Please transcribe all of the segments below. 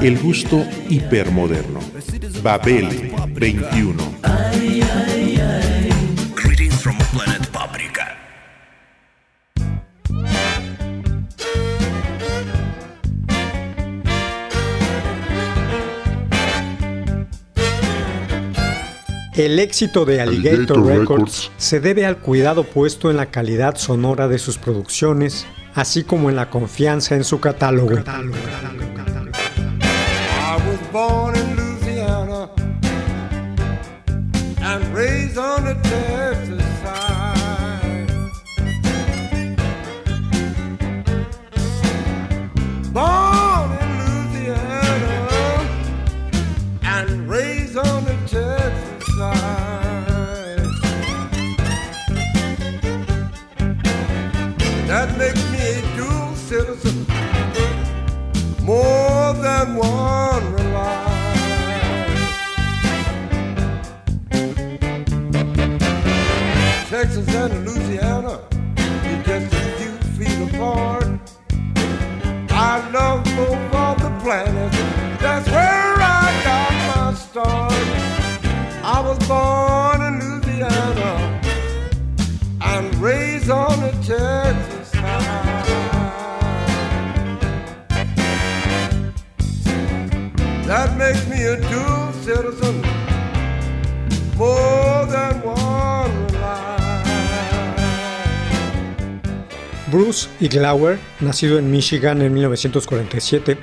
El gusto hipermoderno. Babel 21. Greetings from planet Paprika. El éxito de Alligator, Alligator Records, Records. se debe al cuidado puesto en la calidad sonora de sus producciones, así como en la confianza en su catálogo. That makes me a dual citizen more than one Texas Bruce Iglauer, nacido en Michigan en 1947,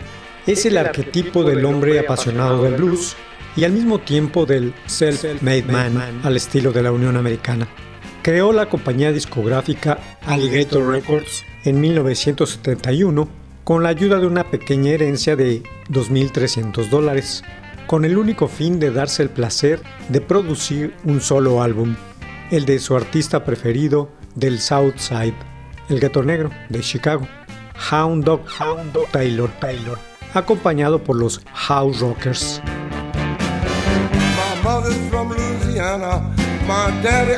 es el arquetipo del hombre apasionado del blues y al mismo tiempo del self-made man al estilo de la Unión Americana. Creó la compañía discográfica Alligator Records en 1971 con la ayuda de una pequeña herencia de 2.300 dólares, con el único fin de darse el placer de producir un solo álbum, el de su artista preferido del South Side, el gato negro de Chicago, Hound Dog, Hound Dog. Taylor, Taylor, acompañado por los House Rockers. My mother's from Louisiana. My daddy,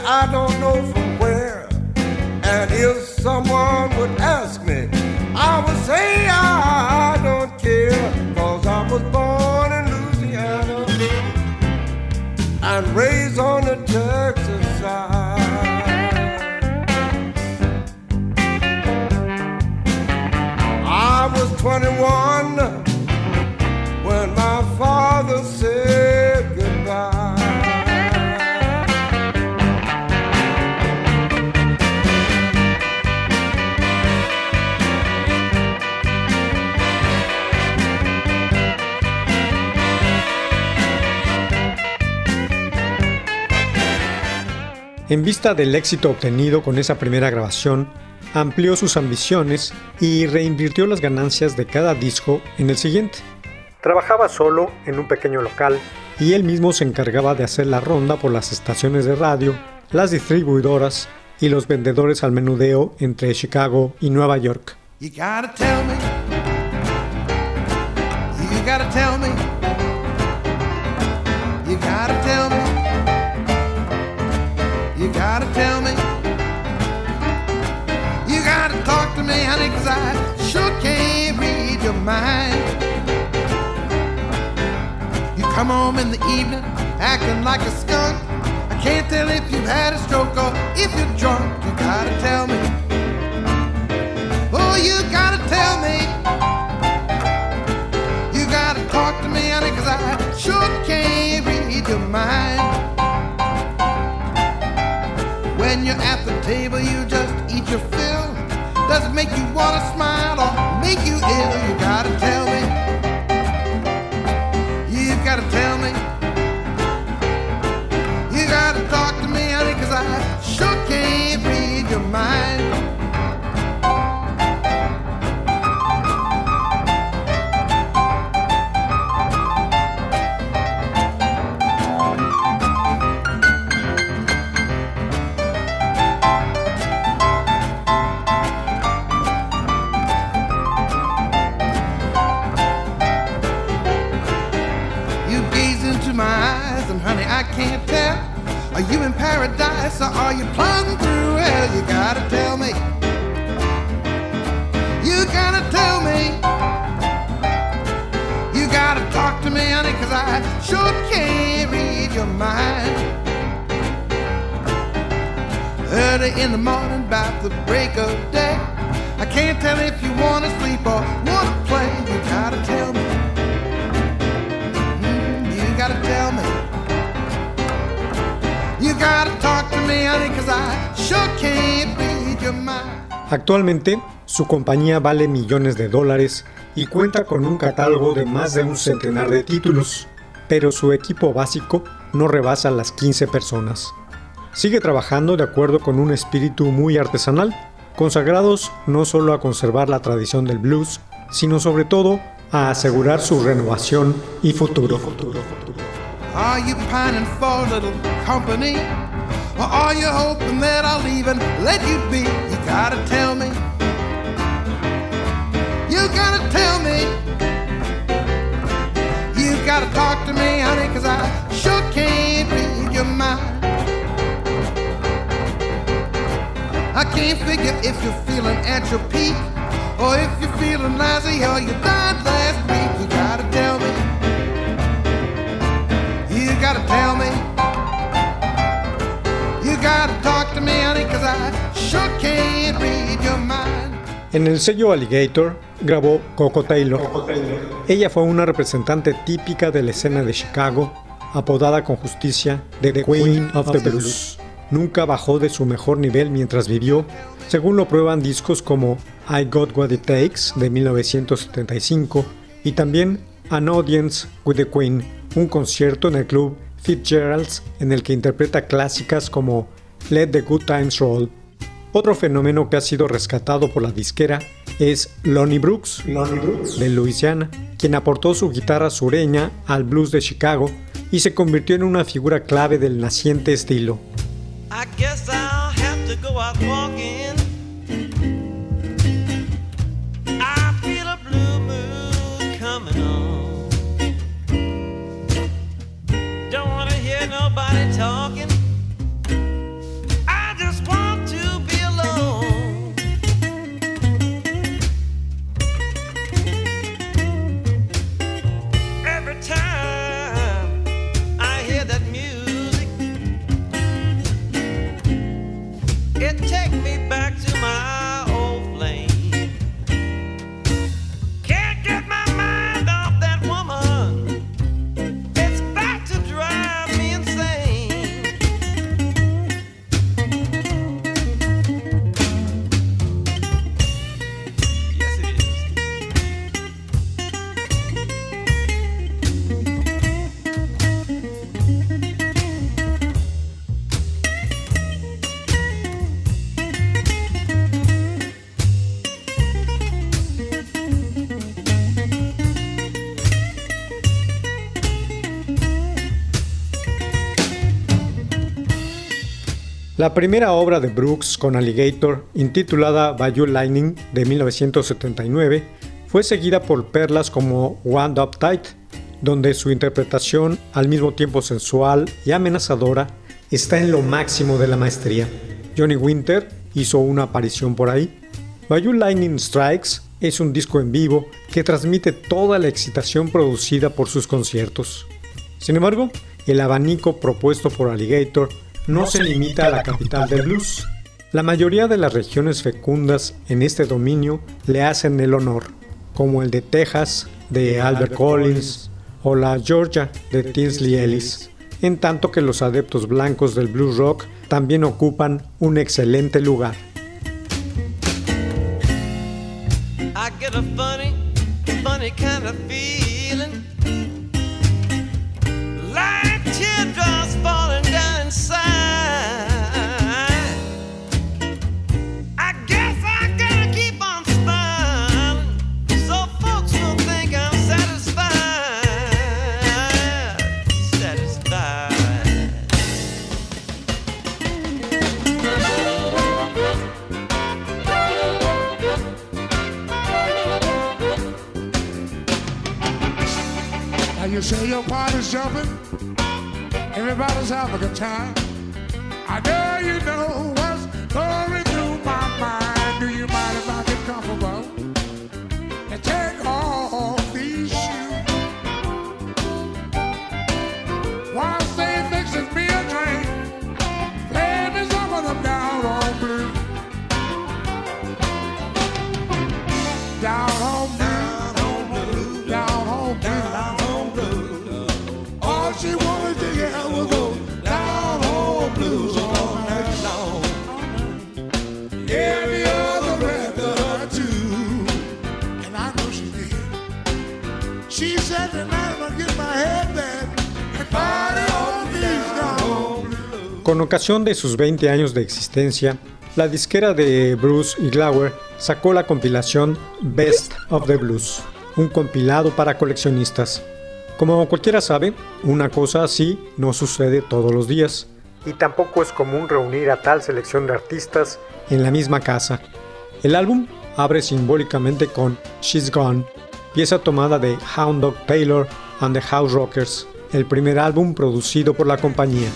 21 when my father said goodbye. En vista del éxito obtenido con esa primera grabación, amplió sus ambiciones y reinvirtió las ganancias de cada disco en el siguiente. Trabajaba solo en un pequeño local y él mismo se encargaba de hacer la ronda por las estaciones de radio, las distribuidoras y los vendedores al menudeo entre Chicago y Nueva York. You gotta tell me. You gotta tell me. Mind. You come home in the evening acting like a skunk. I can't tell if you've had a stroke or if you're drunk. You gotta tell me. Oh, you gotta tell me. You gotta talk to me, honey, cause I sure can't read your mind. When you're at the table, you just eat your fill. Does it make you wanna smile or make you ill? You gotta tell me. You gotta tell me. You gotta talk to me, honey, cause I Actualmente, su compañía vale millones de dólares y cuenta con un catálogo de más de un centenar de títulos, pero su equipo básico no rebasa las 15 personas. Sigue trabajando de acuerdo con un espíritu muy artesanal, consagrados no solo a conservar la tradición del blues, sino sobre todo a asegurar su renovación y futuro. Are you pining for a little company? Or are you hoping that I'll even let you be? You gotta tell me. You gotta tell me. You gotta talk to me, honey, cause I sure can't read your mind. I can't figure if you're feeling at your peak or if you're feeling lousy or you died last week. You gotta tell me. You gotta tell me. You gotta talk to me, honey, cause I sure can't read your mind. En el sello Alligator grabó Coco Taylor. Ella fue una representante típica de la escena de Chicago, apodada con justicia de The Queen of the Blues. Nunca bajó de su mejor nivel mientras vivió, según lo prueban discos como I Got What It Takes de 1975 y también An Audience with the Queen, un concierto en el club Fitzgerald's en el que interpreta clásicas como Let the Good Times Roll. Otro fenómeno que ha sido rescatado por la disquera es Lonnie Brooks, de Louisiana, quien aportó su guitarra sureña al blues de Chicago y se convirtió en una figura clave del naciente estilo. I guess I'll have to go out La primera obra de Brooks con Alligator, intitulada Bayou Lightning de 1979, fue seguida por perlas como Wound Up Tight, donde su interpretación, al mismo tiempo sensual y amenazadora, está en lo máximo de la maestría. Johnny Winter hizo una aparición por ahí. Bayou Lightning Strikes es un disco en vivo que transmite toda la excitación producida por sus conciertos. Sin embargo, el abanico propuesto por Alligator no se limita a la capital del blues. La mayoría de las regiones fecundas en este dominio le hacen el honor, como el de Texas de Albert Collins o la Georgia de Tinsley Ellis, en tanto que los adeptos blancos del blues rock también ocupan un excelente lugar. I get a funny, funny kind of say your party's jumping, everybody's having a good time. I know you know what's going through my mind. Do you Con ocasión de sus 20 años de existencia, la disquera de Bruce y Glauer sacó la compilación Best of the Blues, un compilado para coleccionistas. Como cualquiera sabe, una cosa así no sucede todos los días, y tampoco es común reunir a tal selección de artistas en la misma casa. El álbum abre simbólicamente con She's Gone, pieza tomada de Hound Dog Taylor and the House Rockers, el primer álbum producido por la compañía.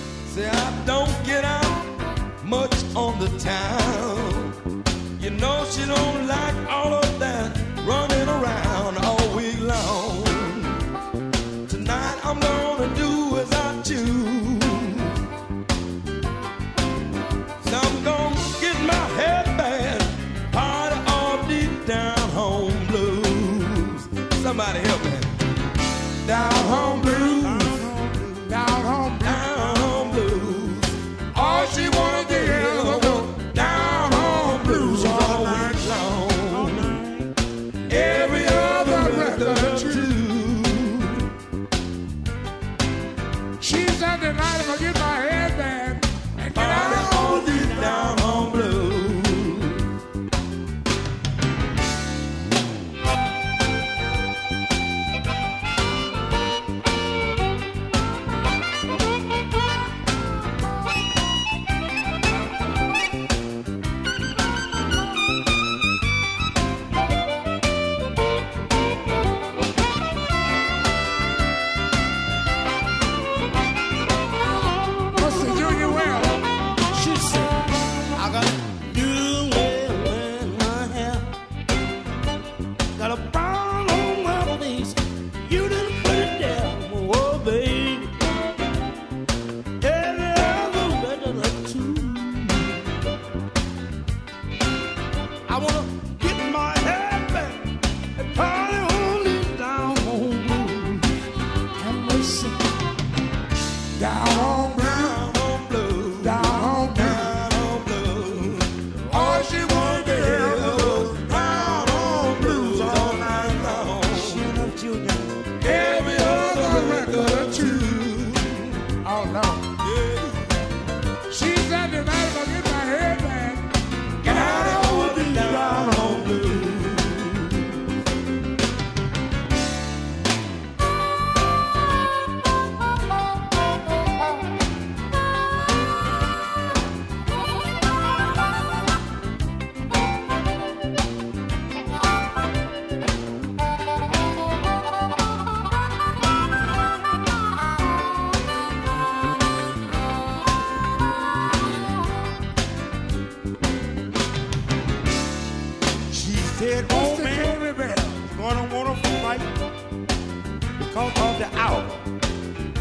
Because of the hour.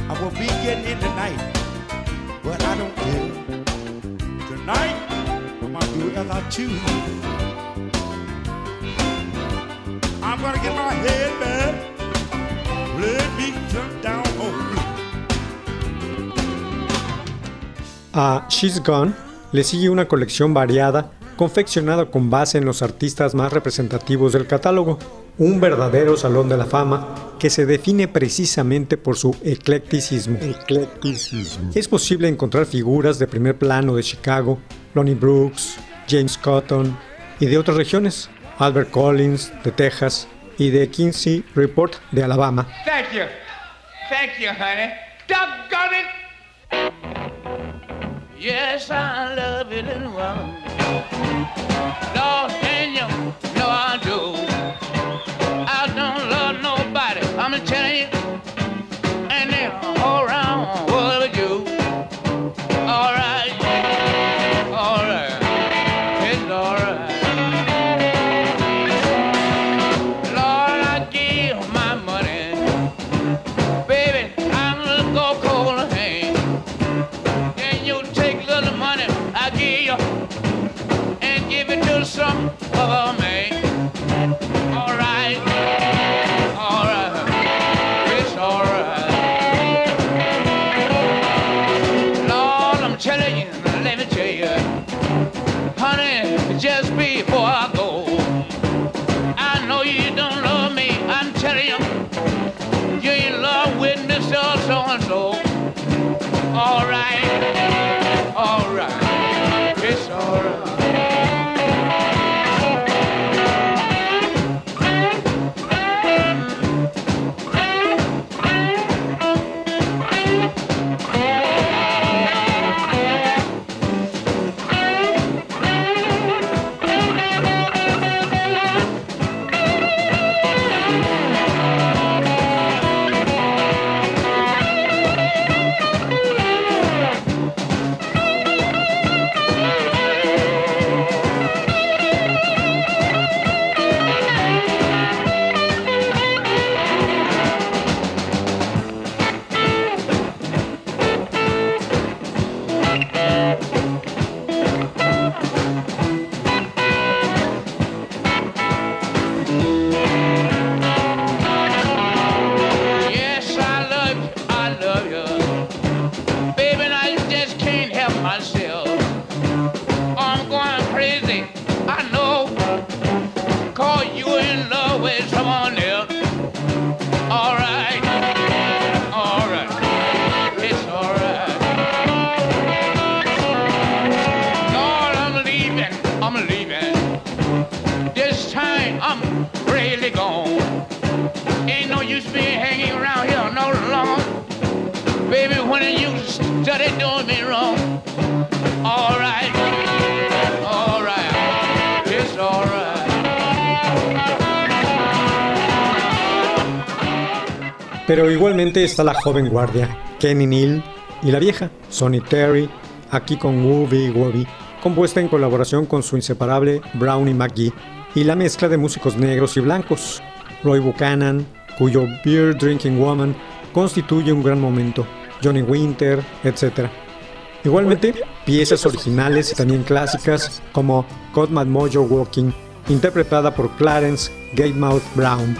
I will be getting in tonight, but I don't care. Tonight, I'm gonna do as I choose. I'm gonna get my head back. Let me jump down home. A She's Gone le sigue una colección variada confeccionada con base en los artistas más representativos del catálogo, un verdadero salón de la fama que se define precisamente por su eclecticismo. Es posible encontrar figuras de primer plano de Chicago, Lonnie Brooks, James Cotton y de otras regiones, Albert Collins de Texas y de Kinsey Report de Alabama. Thank you. Thank you, honey. Doggone it! Yes, I love you, little woman. Lord, and you know I do. Pero igualmente está la joven guardia, Kenny Neal, y la vieja, Sonny Terry, aquí con Wooby Wooby, compuesta en colaboración con su inseparable Brownie McGee, y la mezcla de músicos negros y blancos, Roy Buchanan, cuyo Beer Drinking Woman constituye un gran momento, Johnny Winter, etc. Igualmente, piezas originales y también clásicas como My Mojo Walking, interpretada por Clarence Gatemouth Brown.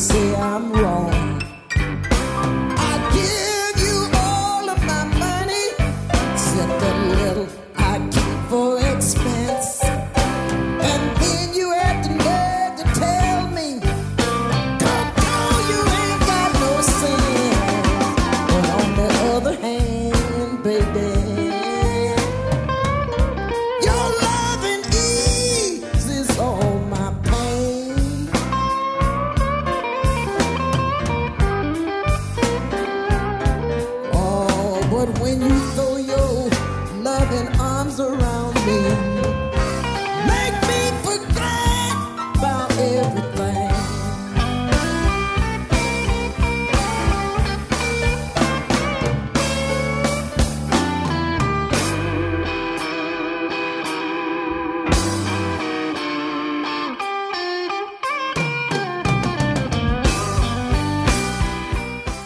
Say I'm wrong.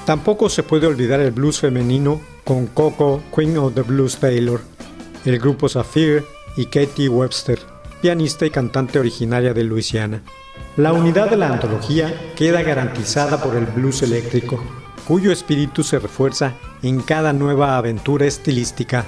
Tampoco se puede olvidar el blues femenino con Coco, Queen of the Blues Taylor, el grupo Zafir y Katie Webster, pianista y cantante originaria de Luisiana. La unidad de la antología queda garantizada por el blues eléctrico, cuyo espíritu se refuerza en cada nueva aventura estilística.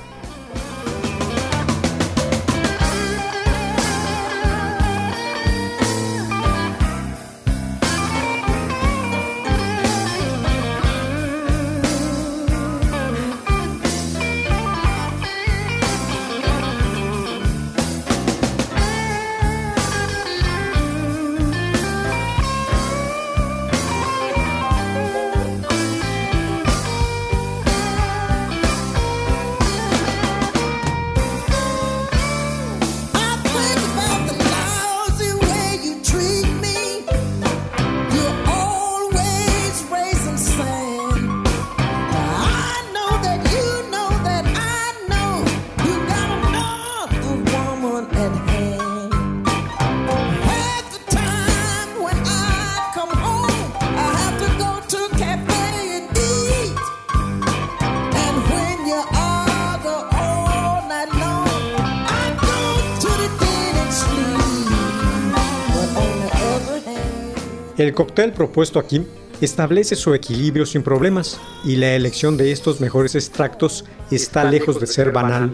El cóctel propuesto aquí establece su equilibrio sin problemas y la elección de estos mejores extractos está lejos de ser banal.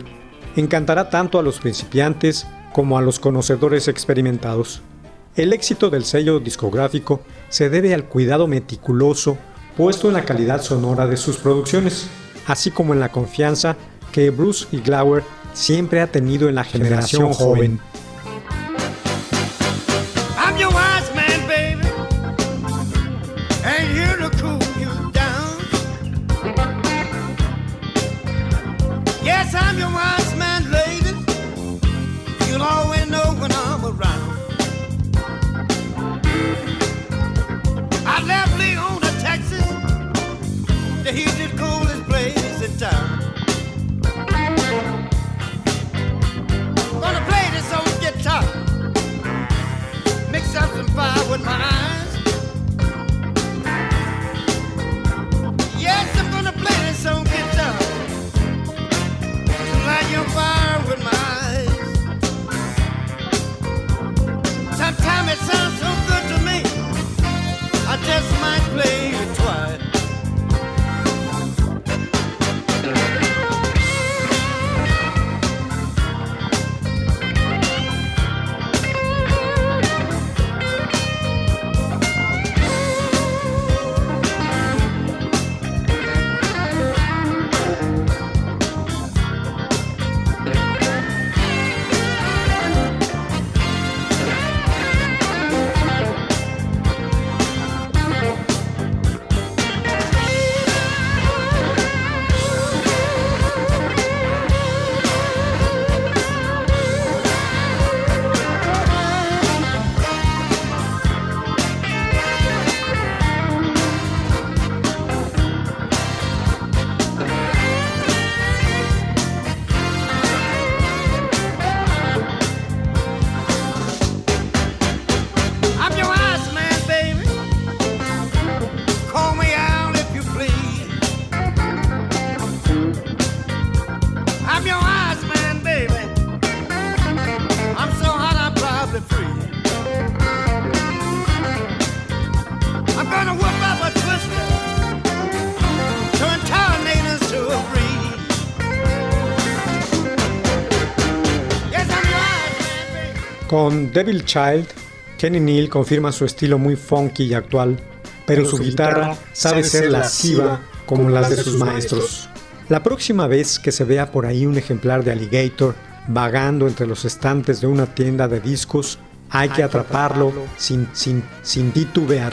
Encantará tanto a los principiantes como a los conocedores experimentados. El éxito del sello discográfico se debe al cuidado meticuloso puesto en la calidad sonora de sus producciones, así como en la confianza que Bruce y Glauer siempre ha tenido en la generación joven. Con Devil Child, Kenny Neal confirma su estilo muy funky y actual, pero su guitarra sabe ser lasciva como las de sus maestros. La próxima vez que se vea por ahí un ejemplar de Alligator vagando entre los estantes de una tienda de discos, hay que atraparlo sin, sin, sin titubear.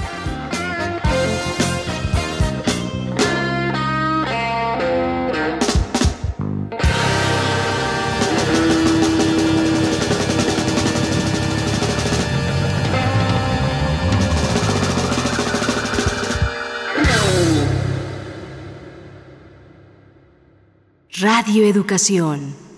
Radio Educación.